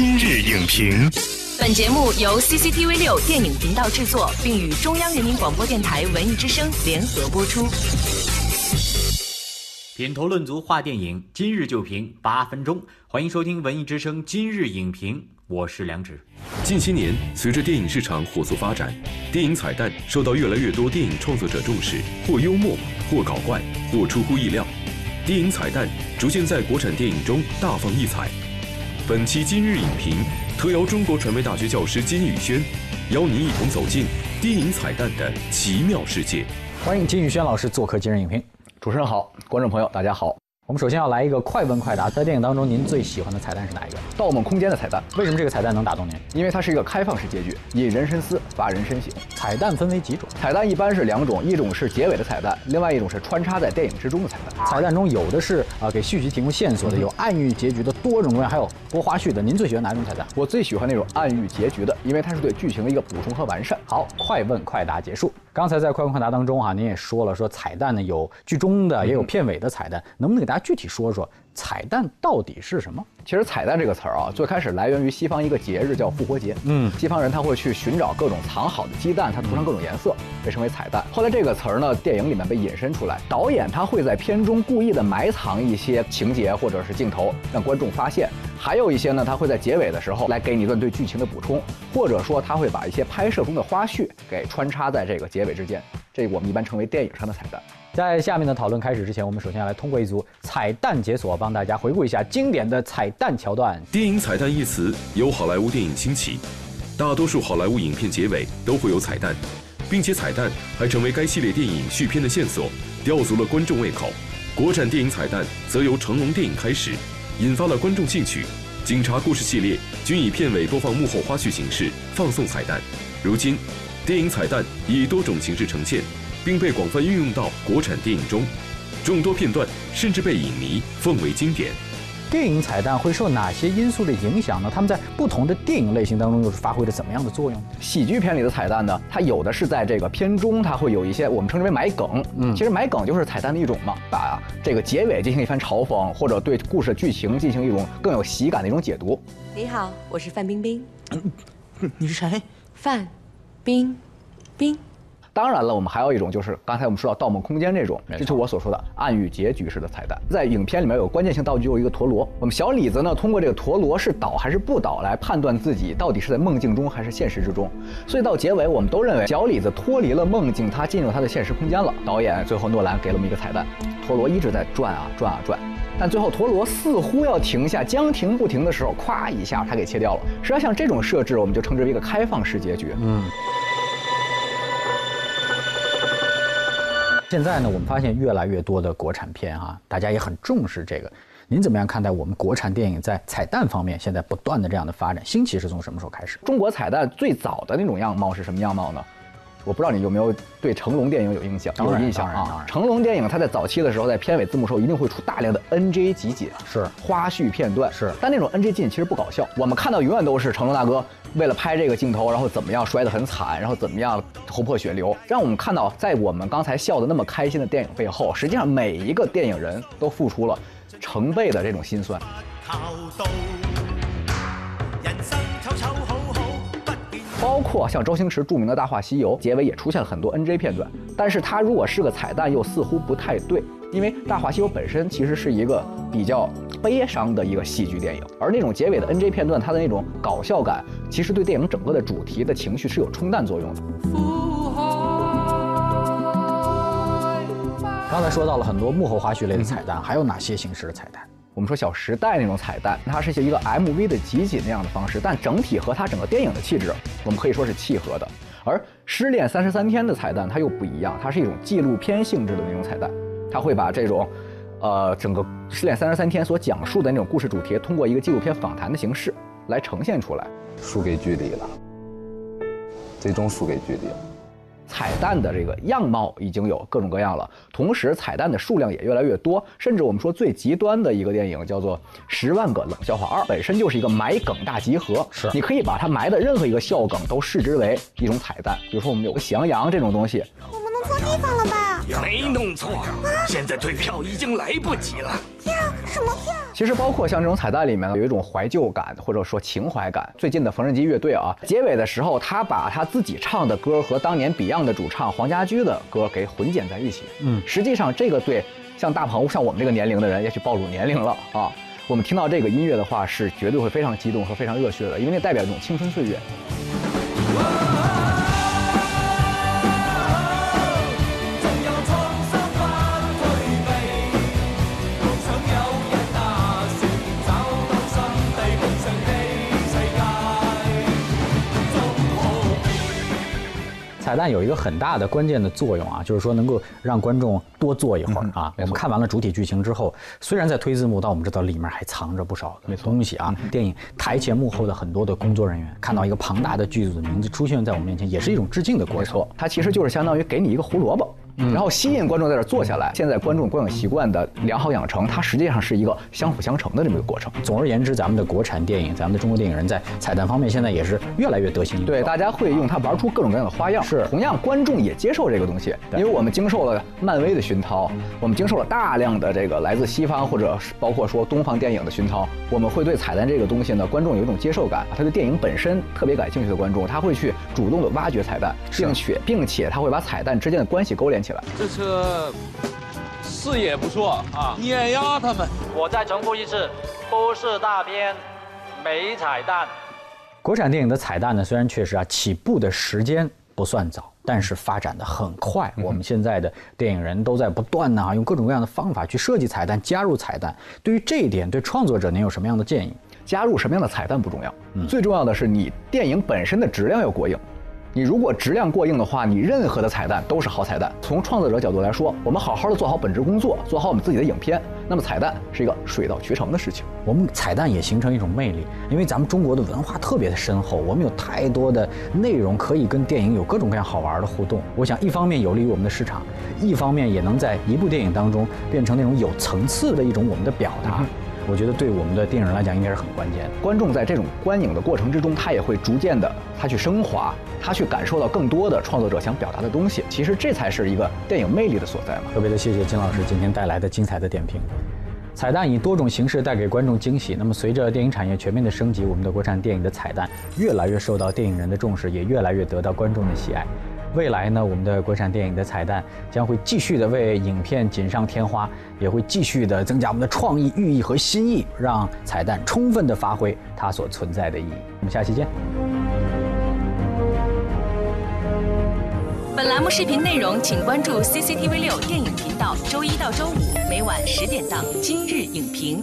今日影评，本节目由 CCTV 六电影频道制作，并与中央人民广播电台文艺之声联合播出。品头论足话电影，今日就评八分钟。欢迎收听文艺之声今日影评，我是梁植。近些年，随着电影市场火速发展，电影彩蛋受到越来越多电影创作者重视，或幽默，或搞怪，或出乎意料。电影彩蛋逐渐在国产电影中大放异彩。本期今日影评特邀中国传媒大学教师金宇轩，邀您一同走进电影彩蛋的奇妙世界。欢迎金宇轩老师做客今日影评。主持人好，观众朋友大家好。我们首先要来一个快问快答，在电影当中您最喜欢的彩蛋是哪一个？《盗梦空间》的彩蛋。为什么这个彩蛋能打动您？因为它是一个开放式结局，引人深思，发人深省。彩蛋分为几种？彩蛋一般是两种，一种是结尾的彩蛋，另外一种是穿插在电影之中的彩蛋。彩蛋中有的是啊给续集提供线索的，有暗喻结局的多种多样，还有播花絮的。您最喜欢哪种彩蛋？我最喜欢那种暗喻结局的，因为它是对剧情的一个补充和完善。好，快问快答结束。刚才在快问快答当中哈，您也说了，说彩蛋呢有剧中的，也有片尾的彩蛋，能不能给大家具体说说？彩蛋到底是什么？其实“彩蛋”这个词儿啊，最开始来源于西方一个节日，叫复活节。嗯，西方人他会去寻找各种藏好的鸡蛋，它涂上各种颜色，被称为彩蛋。后来这个词儿呢，电影里面被引申出来，导演他会在片中故意的埋藏一些情节或者是镜头，让观众发现；还有一些呢，他会在结尾的时候来给你一段对剧情的补充，或者说他会把一些拍摄中的花絮给穿插在这个结尾之间。这我们一般称为电影上的彩蛋。在下面的讨论开始之前，我们首先要来通过一组彩蛋解锁，帮大家回顾一下经典的彩蛋桥段。电影彩蛋一词由好莱坞电影兴起，大多数好莱坞影片结尾都会有彩蛋，并且彩蛋还成为该系列电影续片的线索，吊足了观众胃口。国产电影彩蛋则由成龙电影开始，引发了观众兴趣。警察故事系列均以片尾播放幕后花絮形式放送彩蛋。如今，电影彩蛋以多种形式呈现。并被广泛运用到国产电影中，众多片段甚至被影迷奉为经典。电影彩蛋会受哪些因素的影响呢？他们在不同的电影类型当中又是发挥着怎么样的作用？喜剧片里的彩蛋呢？它有的是在这个片中，它会有一些我们称之为埋梗。嗯，其实埋梗就是彩蛋的一种嘛，把这个结尾进行一番嘲讽，或者对故事剧情进行一种更有喜感的一种解读。你好，我是范冰冰。你是谁？范冰冰。当然了，我们还有一种，就是刚才我们说到《盗梦空间》这种，这就是我所说的暗喻结局式的彩蛋。在影片里面有关键性道具，就是一个陀螺。我们小李子呢，通过这个陀螺是倒还是不倒来判断自己到底是在梦境中还是现实之中。所以到结尾，我们都认为小李子脱离了梦境，他进入他的现实空间了。导演最后诺兰给了我们一个彩蛋，陀螺一直在转啊转啊转，但最后陀螺似乎要停下，将停不停的时候，咵一下它给切掉了。实际上像这种设置，我们就称之为一个开放式结局。嗯。现在呢，我们发现越来越多的国产片啊，大家也很重视这个。您怎么样看待我们国产电影在彩蛋方面现在不断的这样的发展？兴起是从什么时候开始？中国彩蛋最早的那种样貌是什么样貌呢？我不知道你有没有对成龙电影有印象？有印象啊！成龙电影他在早期的时候，在片尾字幕时候一定会出大量的 NG 集锦，是花絮片段，是。但那种 NG 集锦其实不搞笑，我们看到永远都是成龙大哥为了拍这个镜头，然后怎么样摔得很惨，然后怎么样头破血流，让我们看到在我们刚才笑得那么开心的电影背后，实际上每一个电影人都付出了成倍的这种心酸。包括像周星驰著名的大话西游，结尾也出现了很多 NG 片段，但是它如果是个彩蛋，又似乎不太对，因为大话西游本身其实是一个比较悲伤的一个戏剧电影，而那种结尾的 NG 片段，它的那种搞笑感，其实对电影整个的主题的情绪是有冲淡作用的。刚才说到了很多幕后花絮类的彩蛋，还有哪些形式的彩蛋？我们说《小时代》那种彩蛋，它是一个 MV 的集锦那样的方式，但整体和它整个电影的气质，我们可以说是契合的。而《失恋三十三天》的彩蛋它又不一样，它是一种纪录片性质的那种彩蛋，它会把这种，呃，整个《失恋三十三天》所讲述的那种故事主题，通过一个纪录片访谈的形式来呈现出来。输给距离了，最终输给距离了。彩蛋的这个样貌已经有各种各样了，同时彩蛋的数量也越来越多，甚至我们说最极端的一个电影叫做《十万个冷笑话二》，本身就是一个埋梗大集合。是，你可以把它埋的任何一个笑梗都视之为一种彩蛋。比如说我们有个喜羊羊这种东西，我们弄错地方了吧？没弄错，现在退票已经来不及了。票什么票？其实包括像这种彩蛋里面有一种怀旧感或者说情怀感。最近的缝纫机乐队啊，结尾的时候他把他自己唱的歌和当年 Beyond 的主唱黄家驹的歌给混剪在一起。嗯，实际上这个对像大鹏像我们这个年龄的人，也许暴露年龄了啊。我们听到这个音乐的话，是绝对会非常激动和非常热血的，因为那代表一种青春岁月。彩蛋有一个很大的关键的作用啊，就是说能够让观众多坐一会儿啊。我们看完了主体剧情之后，虽然在推字幕，但我们知道里面还藏着不少的东西啊。电影台前幕后的很多的工作人员，看到一个庞大的剧组的名字出现在我们面前，也是一种致敬的过程。它其实就是相当于给你一个胡萝卜。然后吸引观众在这坐下来。现在观众观影习惯的良好养成，它实际上是一个相辅相成的这么一个过程。总而言之，咱们的国产电影，咱们的中国电影人在彩蛋方面现在也是越来越得心应手。对，大家会用它玩出各种各样的花样。是，同样观众也接受这个东西，因为我们经受了漫威的熏陶，我们经受了大量的这个来自西方或者包括说东方电影的熏陶，我们会对彩蛋这个东西呢，观众有一种接受感。他对电影本身特别感兴趣的观众，他会去主动的挖掘彩蛋，并且并且他会把彩蛋之间的关系勾连起来。这车。呃，视野不错啊，碾压他们。我再重复一次，都是大片，没彩蛋。国产电影的彩蛋呢，虽然确实啊，起步的时间不算早，但是发展的很快。我们现在的电影人都在不断呢，用各种各样的方法去设计彩蛋，加入彩蛋。对于这一点，对创作者您有什么样的建议？加入什么样的彩蛋不重要，最重要的是你电影本身的质量要过硬。你如果质量过硬的话，你任何的彩蛋都是好彩蛋。从创作者角度来说，我们好好的做好本职工作，做好我们自己的影片，那么彩蛋是一个水到渠成的事情。我们彩蛋也形成一种魅力，因为咱们中国的文化特别的深厚，我们有太多的内容可以跟电影有各种各样好玩的互动。我想，一方面有利于我们的市场，一方面也能在一部电影当中变成那种有层次的一种我们的表达。我觉得对我们的电影来讲应该是很关键。观众在这种观影的过程之中，他也会逐渐的，他去升华，他去感受到更多的创作者想表达的东西。其实这才是一个电影魅力的所在嘛。特别的谢谢金老师今天带来的精彩的点评。彩蛋以多种形式带给观众惊喜。那么随着电影产业全面的升级，我们的国产电影的彩蛋越来越受到电影人的重视，也越来越得到观众的喜爱。未来呢，我们的国产电影的彩蛋将会继续的为影片锦上添花，也会继续的增加我们的创意、寓意和新意，让彩蛋充分的发挥它所存在的意义。我们下期见。本栏目视频内容，请关注 CCTV 六电影频道，周一到周五每晚十点档《今日影评》。